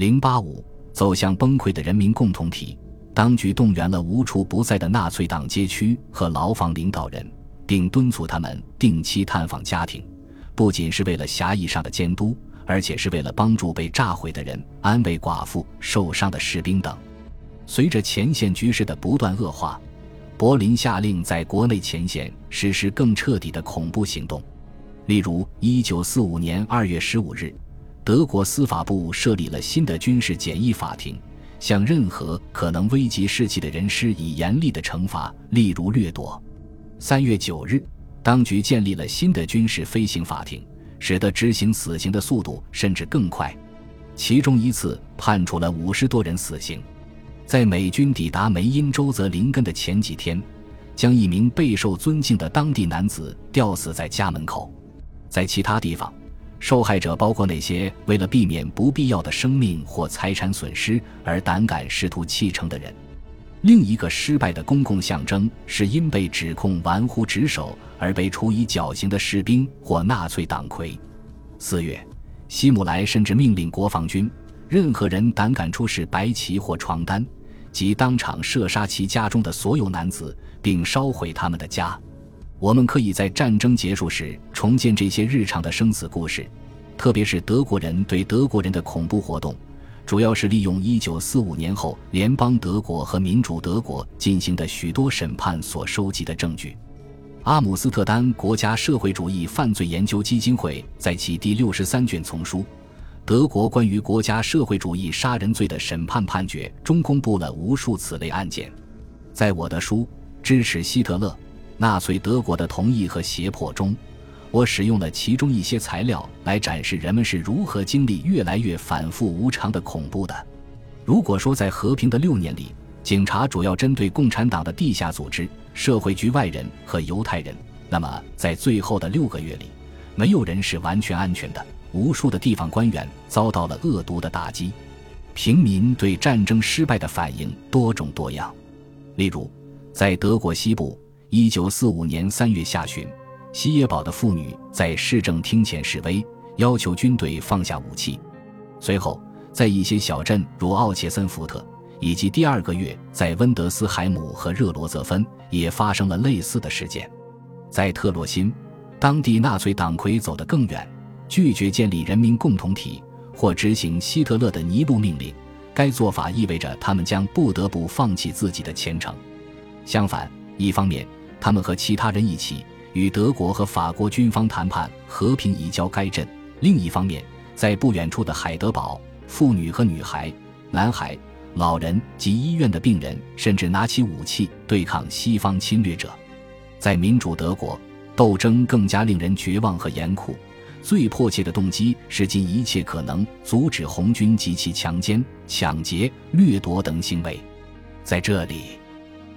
零八五走向崩溃的人民共同体，当局动员了无处不在的纳粹党街区和牢房领导人，并敦促他们定期探访家庭，不仅是为了狭义上的监督，而且是为了帮助被炸毁的人、安慰寡妇、受伤的士兵等。随着前线局势的不断恶化，柏林下令在国内前线实施更彻底的恐怖行动。例如，一九四五年二月十五日，德国司法部设立了新的军事简易法庭，向任何可能危及士气的人施以严厉的惩罚，例如掠夺。三月九日，当局建立了新的军事飞行法庭，使得执行死刑的速度甚至更快。其中一次判处了五十多人死刑。在美军抵达梅因州泽林根的前几天，将一名备受尊敬的当地男子吊死在家门口。在其他地方，受害者包括那些为了避免不必要的生命或财产损失而胆敢试图弃城的人。另一个失败的公共象征是因被指控玩忽职守而被处以绞刑的士兵或纳粹党魁。四月，希姆莱甚至命令国防军，任何人胆敢出示白旗或床单，即当场射杀其家中的所有男子，并烧毁他们的家。我们可以在战争结束时重建这些日常的生死故事，特别是德国人对德国人的恐怖活动，主要是利用1945年后联邦德国和民主德国进行的许多审判所收集的证据。阿姆斯特丹国家社会主义犯罪研究基金会在其第六十三卷丛书《德国关于国家社会主义杀人罪的审判判决》中公布了无数此类案件。在我的书《支持希特勒》。纳粹德国的同意和胁迫中，我使用了其中一些材料来展示人们是如何经历越来越反复无常的恐怖的。如果说在和平的六年里，警察主要针对共产党的地下组织、社会局外人和犹太人，那么在最后的六个月里，没有人是完全安全的。无数的地方官员遭到了恶毒的打击，平民对战争失败的反应多种多样。例如，在德国西部。一九四五年三月下旬，西耶堡的妇女在市政厅前示威，要求军队放下武器。随后，在一些小镇如奥切森福特，以及第二个月在温德斯海姆和热罗泽芬，也发生了类似的事件。在特洛辛，当地纳粹党魁走得更远，拒绝建立人民共同体或执行希特勒的尼禄命令。该做法意味着他们将不得不放弃自己的前程。相反，一方面，他们和其他人一起与德国和法国军方谈判和平移交该镇。另一方面，在不远处的海德堡，妇女和女孩、男孩、老人及医院的病人甚至拿起武器对抗西方侵略者。在民主德国，斗争更加令人绝望和严酷。最迫切的动机是尽一切可能阻止红军及其强奸、抢劫、掠夺等行为。在这里，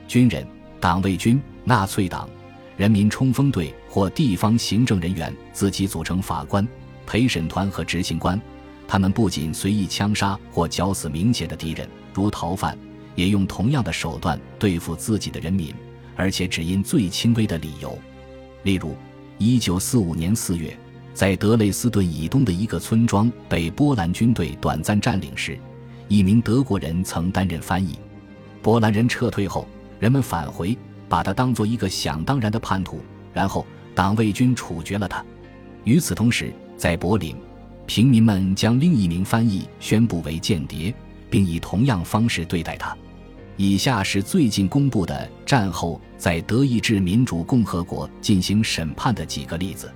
军人。党卫军、纳粹党、人民冲锋队或地方行政人员自己组成法官、陪审团和执行官，他们不仅随意枪杀或绞死明显的敌人，如逃犯，也用同样的手段对付自己的人民，而且只因最轻微的理由。例如，1945年4月，在德累斯顿以东的一个村庄被波兰军队短暂占领时，一名德国人曾担任翻译。波兰人撤退后。人们返回，把他当做一个想当然的叛徒，然后党卫军处决了他。与此同时，在柏林，平民们将另一名翻译宣布为间谍，并以同样方式对待他。以下是最近公布的战后在德意志民主共和国进行审判的几个例子。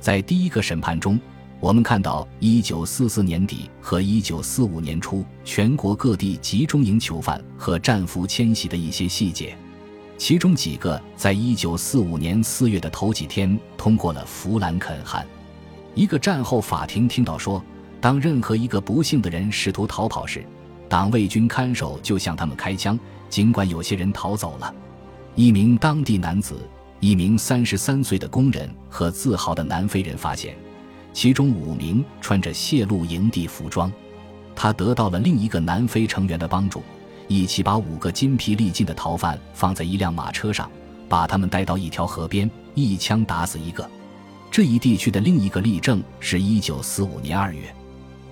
在第一个审判中，我们看到1944年底和1945年初全国各地集中营囚犯和战俘迁徙的一些细节，其中几个在1945年4月的头几天通过了弗兰肯汉。一个战后法庭听到说，当任何一个不幸的人试图逃跑时，党卫军看守就向他们开枪，尽管有些人逃走了。一名当地男子，一名33岁的工人和自豪的南非人发现。其中五名穿着泄露营地服装，他得到了另一个南非成员的帮助，一起把五个筋疲力尽的逃犯放在一辆马车上，把他们带到一条河边，一枪打死一个。这一地区的另一个例证是一九四五年二月，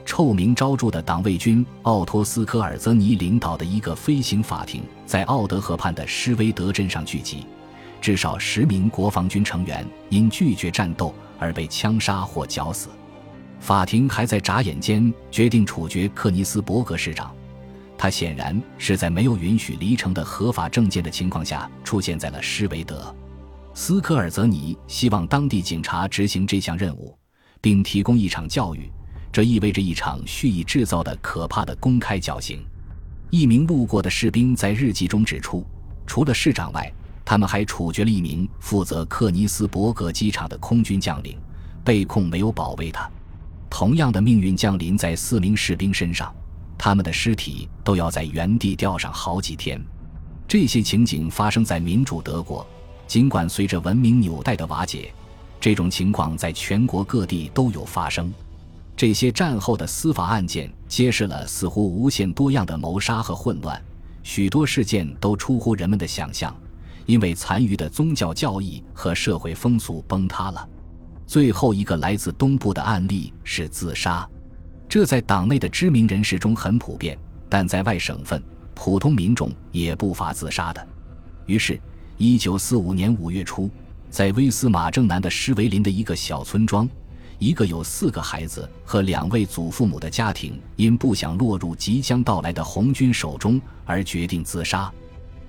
臭名昭著的党卫军奥托斯科尔泽尼领导的一个飞行法庭在奥德河畔的施威德镇上聚集，至少十名国防军成员因拒绝战斗而被枪杀或绞死。法庭还在眨眼间决定处决克尼斯伯格市长，他显然是在没有允许离城的合法证件的情况下出现在了施维德。斯科尔泽尼希望当地警察执行这项任务，并提供一场教育，这意味着一场蓄意制造的可怕的公开绞刑。一名路过的士兵在日记中指出，除了市长外，他们还处决了一名负责克尼斯伯格机场的空军将领，被控没有保卫他。同样的命运降临在四名士兵身上，他们的尸体都要在原地吊上好几天。这些情景发生在民主德国，尽管随着文明纽带的瓦解，这种情况在全国各地都有发生。这些战后的司法案件揭示了似乎无限多样的谋杀和混乱，许多事件都出乎人们的想象，因为残余的宗教教义和社会风俗崩塌了。最后一个来自东部的案例是自杀，这在党内的知名人士中很普遍，但在外省份，普通民众也不乏自杀的。于是，一九四五年五月初，在威斯马正南的施维林的一个小村庄，一个有四个孩子和两位祖父母的家庭，因不想落入即将到来的红军手中而决定自杀。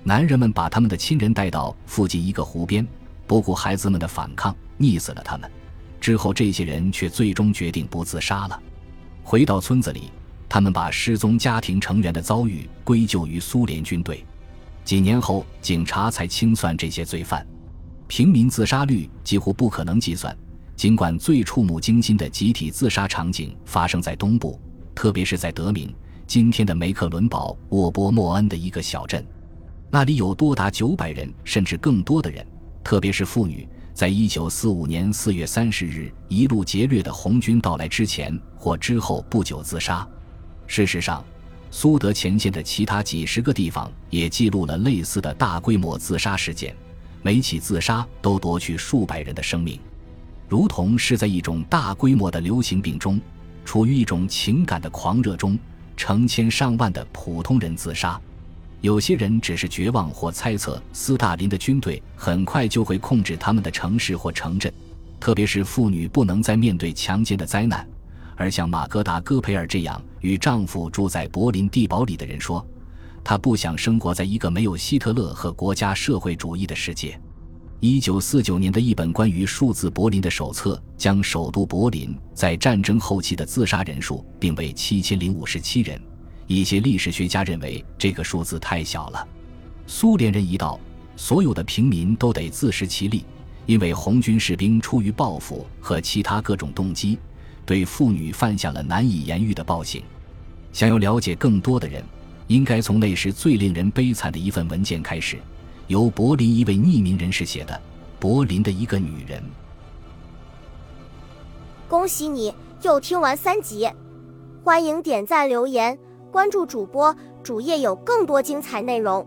男人们把他们的亲人带到附近一个湖边，不顾孩子们的反抗，溺死了他们。之后，这些人却最终决定不自杀了。回到村子里，他们把失踪家庭成员的遭遇归咎于苏联军队。几年后，警察才清算这些罪犯。平民自杀率几乎不可能计算。尽管最触目惊心的集体自杀场景发生在东部，特别是在德明（今天的梅克伦堡沃波莫恩）的一个小镇，那里有多达九百人甚至更多的人，特别是妇女。在一九四五年四月三十日一路劫掠的红军到来之前或之后不久自杀。事实上，苏德前线的其他几十个地方也记录了类似的大规模自杀事件，每起自杀都夺去数百人的生命，如同是在一种大规模的流行病中，处于一种情感的狂热中，成千上万的普通人自杀。有些人只是绝望或猜测斯大林的军队很快就会控制他们的城市或城镇，特别是妇女不能再面对强奸的灾难。而像马格达·戈培尔这样与丈夫住在柏林地堡里的人说，她不想生活在一个没有希特勒和国家社会主义的世界。一九四九年的一本关于数字柏林的手册将首都柏林在战争后期的自杀人数定为七千零五十七人。一些历史学家认为这个数字太小了。苏联人一到，所有的平民都得自食其力，因为红军士兵出于报复和其他各种动机，对妇女犯下了难以言喻的暴行。想要了解更多的人，应该从那时最令人悲惨的一份文件开始，由柏林一位匿名人士写的《柏林的一个女人》。恭喜你又听完三集，欢迎点赞留言。关注主播，主页有更多精彩内容。